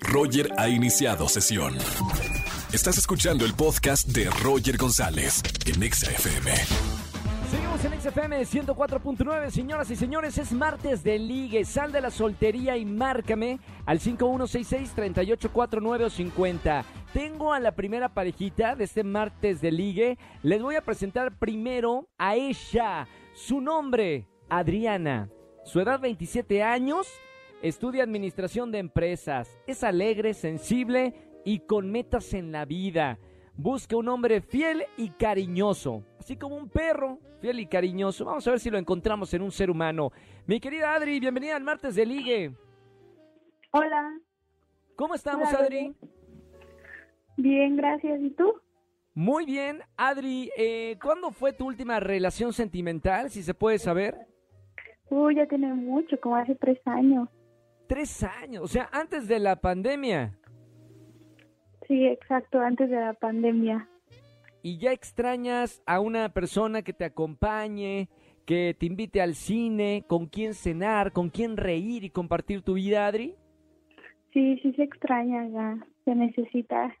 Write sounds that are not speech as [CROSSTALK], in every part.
Roger ha iniciado sesión. Estás escuchando el podcast de Roger González en Exa FM. Seguimos en XFM 104.9, señoras y señores, es martes de ligue. Sal de la soltería y márcame al 5166-3849 o 50. Tengo a la primera parejita de este martes de ligue. Les voy a presentar primero a ella. Su nombre, Adriana. Su edad 27 años. Estudia administración de empresas. Es alegre, sensible y con metas en la vida. Busca un hombre fiel y cariñoso, así como un perro fiel y cariñoso. Vamos a ver si lo encontramos en un ser humano. Mi querida Adri, bienvenida al martes de Ligue. Hola. ¿Cómo estamos, Hola, Adri? Bien, gracias. ¿Y tú? Muy bien, Adri. Eh, ¿Cuándo fue tu última relación sentimental, si se puede saber? Uy, ya tiene mucho, como hace tres años. Tres años, o sea, antes de la pandemia. Sí, exacto, antes de la pandemia. ¿Y ya extrañas a una persona que te acompañe, que te invite al cine, con quien cenar, con quien reír y compartir tu vida, Adri? Sí, sí se extraña ya. Se necesita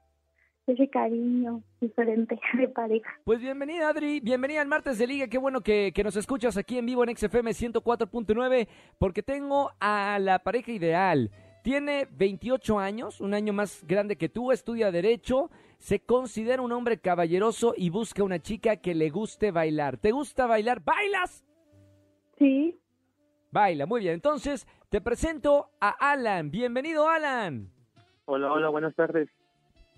ese cariño diferente [LAUGHS] de pareja. Pues bienvenida, Adri. Bienvenida al martes de Liga. Qué bueno que, que nos escuchas aquí en vivo en XFM 104.9, porque tengo a la pareja ideal. Tiene 28 años, un año más grande que tú, estudia Derecho, se considera un hombre caballeroso y busca una chica que le guste bailar. ¿Te gusta bailar? ¿Bailas? Sí, Baila, muy bien. Entonces, te presento a Alan. Bienvenido, Alan. Hola, hola, buenas tardes.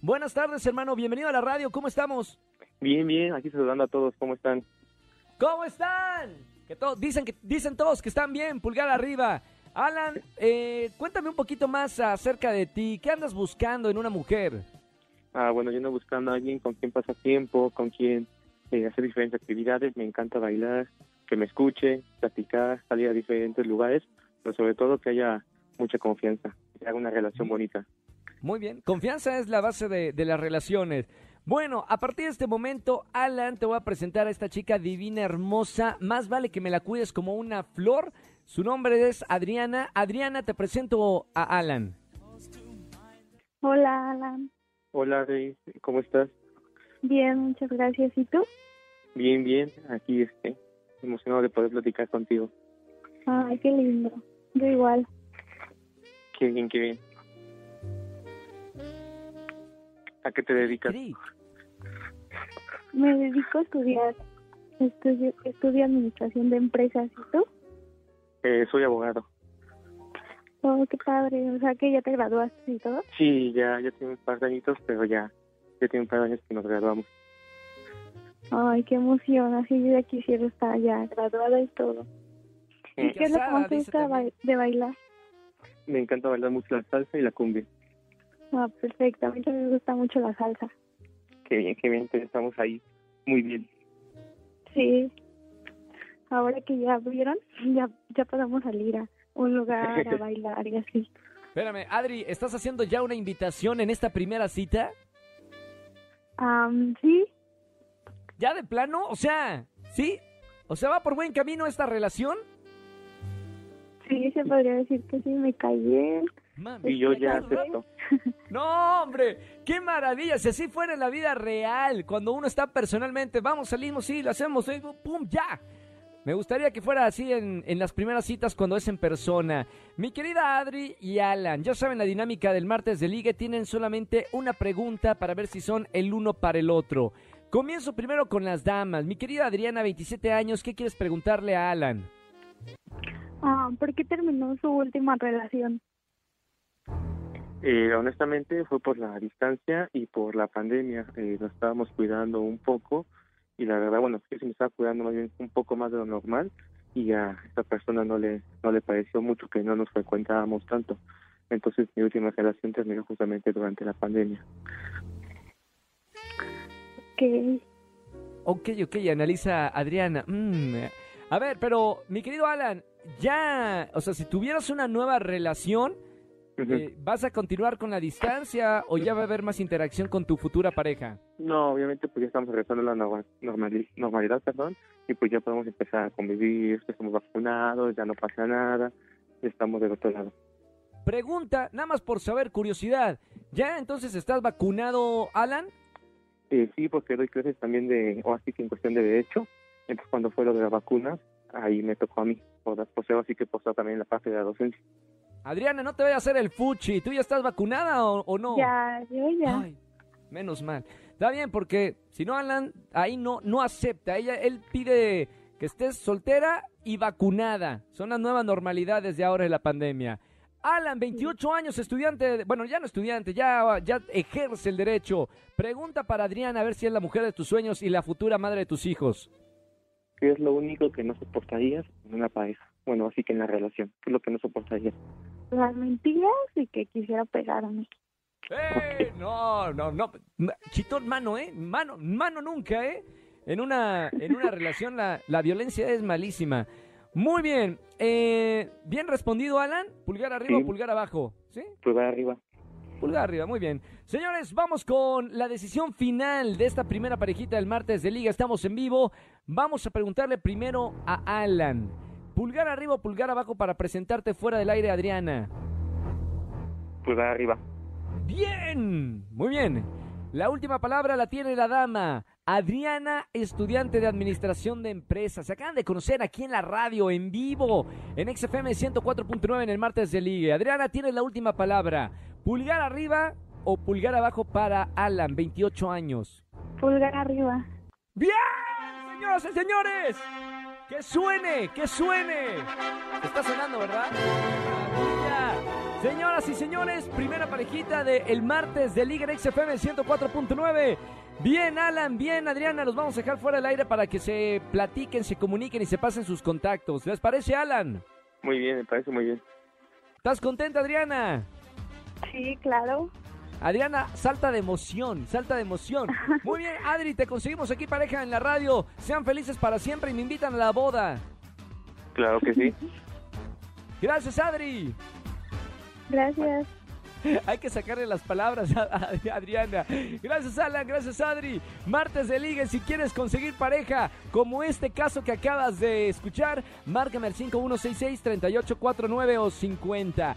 Buenas tardes, hermano. Bienvenido a la radio. ¿Cómo estamos? Bien, bien, aquí saludando a todos, ¿cómo están? ¿Cómo están? Que todos dicen que dicen todos que están bien, pulgar arriba. Alan, eh, cuéntame un poquito más acerca de ti. ¿Qué andas buscando en una mujer? Ah, bueno, yo ando buscando a alguien con quien pasar tiempo, con quien eh, hacer diferentes actividades, me encanta bailar, que me escuche, platicar, salir a diferentes lugares, pero sobre todo que haya mucha confianza, que haga una relación bonita. Muy bien. Confianza es la base de, de las relaciones. Bueno, a partir de este momento, Alan, te voy a presentar a esta chica divina, hermosa. Más vale que me la cuides como una flor. Su nombre es Adriana. Adriana, te presento a Alan. hola Alan. Hola, Rey, ¿cómo estás? Bien, muchas gracias. ¿Y tú? Bien, bien, aquí este, emocionado de poder platicar contigo. Ay, qué lindo. Yo igual. Qué bien, qué bien. ¿A qué te dedicas? Me dedico a estudiar. Estudio, estudio administración de empresas. ¿Y tú? Eh, soy abogado. Oh, qué padre. O sea, que ya te graduaste y todo. Sí, ya, ya tengo un par de añitos, pero ya, ya tiene un par de años que nos graduamos. Ay, qué emoción. Así yo ya quisiera estar ya graduada y todo. ¿Y qué es lo que más te gusta ba- de bailar? Me encanta bailar mucho la salsa y la cumbia. Ah, perfecto. A mí también me gusta mucho la salsa. Qué bien, qué bien, entonces estamos ahí muy bien. Sí. Ahora que ya abrieron, [LAUGHS] ya, ya podemos salir a un lugar a [LAUGHS] bailar y así. Espérame, Adri, ¿estás haciendo ya una invitación en esta primera cita? Am, sí, ¿Ya de plano? O sea, ¿sí? O sea, ¿va por buen camino esta relación? sí, se podría decir que sí, me caí bien. Mami, Y yo ya ¿verdad? acepto. [LAUGHS] No, hombre, qué maravilla. Si así fuera en la vida real, cuando uno está personalmente, vamos, salimos, sí, lo hacemos, sí, pum, ya. Me gustaría que fuera así en, en las primeras citas cuando es en persona. Mi querida Adri y Alan, ya saben la dinámica del martes de ligue, tienen solamente una pregunta para ver si son el uno para el otro. Comienzo primero con las damas. Mi querida Adriana, 27 años, ¿qué quieres preguntarle a Alan? Ah, ¿Por qué terminó su última relación? Eh, honestamente fue por la distancia y por la pandemia. Eh, nos estábamos cuidando un poco y la verdad, bueno, yo sí me estaba cuidando más bien un poco más de lo normal y a esta persona no le no le pareció mucho que no nos frecuentábamos tanto. Entonces mi última relación terminó justamente durante la pandemia. Que Ok, ok, analiza Adriana. Mm, A ver, pero mi querido Alan, ya, o sea, si tuvieras una nueva relación, Eh, ¿vas a continuar con la distancia o ya va a haber más interacción con tu futura pareja? No, obviamente pues ya estamos regresando a la norma- normali- normalidad, perdón, y pues ya podemos empezar a convivir, estamos vacunados, ya no pasa nada, estamos del otro lado. pregunta, nada más por saber, curiosidad. ¿Ya entonces estás vacunado, Alan? Eh, sí, porque doy clases también de, o así que en cuestión de derecho. Entonces, cuando fue lo de las vacunas, ahí me tocó a mí. Por, por ser así que posó también la parte de la docencia. Adriana, no te vayas a hacer el fuchi. ¿Tú ya estás vacunada o, o no? Ya, yo ya. Ay, menos mal. Está bien, porque si no, Alan, ahí no, no acepta. Ella, él pide que estés soltera y vacunada. Son las nuevas normalidades de ahora de la pandemia. Alan, 28 años, estudiante, de- bueno, ya no estudiante, ya, ya ejerce el derecho. Pregunta para Adriana a ver si es la mujer de tus sueños y la futura madre de tus hijos. ¿Qué es lo único que no soportarías en una pareja? Bueno, así que en la relación. ¿Qué es lo que no soportarías? Las mentiras y que quisiera pegarme. ¡Eh! No, no, no. Chitón, mano, ¿eh? Mano, mano nunca, ¿eh? En una, en una relación la, la violencia es malísima. Muy bien. Eh, bien respondido, Alan. Pulgar arriba Sí. o pulgar abajo. ¿Sí? Pulgar arriba. Pulgar arriba, muy bien. Señores, vamos con la decisión final de esta primera parejita del martes de liga. Estamos en vivo. Vamos a preguntarle primero a Alan. Pulgar arriba o pulgar abajo para presentarte fuera del aire, Adriana. Pulgar arriba. Bien, muy bien. La última palabra la tiene la dama. Adriana, estudiante de Administración de Empresas. Se acaban de conocer aquí en la radio, en vivo, en XFM 104.9 en el martes de Ligue. Adriana, tienes la última palabra. ¿Pulgar arriba o pulgar abajo para Alan, 28 años? Pulgar arriba. ¡Bien! Señoras y señores, que suene, que suene. Está sonando, ¿verdad? Maravilla. Señoras y señores, primera parejita de el martes de Liga en XFM 104.9. Bien, Alan, bien, Adriana, los vamos a dejar fuera del aire para que se platiquen, se comuniquen y se pasen sus contactos. ¿Les parece, Alan? Muy bien, me parece muy bien. ¿Estás contenta, Adriana? Sí, claro. Adriana, salta de emoción, salta de emoción. [LAUGHS] Muy bien, Adri, te conseguimos aquí pareja en la radio. Sean felices para siempre y me invitan a la boda. Claro que sí. [LAUGHS] Gracias, Adri. Gracias. [LAUGHS] Hay que sacarle las palabras a, Adriana. Gracias, Alan. Gracias, Adri. Martes de Liga. Si quieres conseguir pareja, como este caso que acabas de escuchar, márcame al 5166-3849 o 50.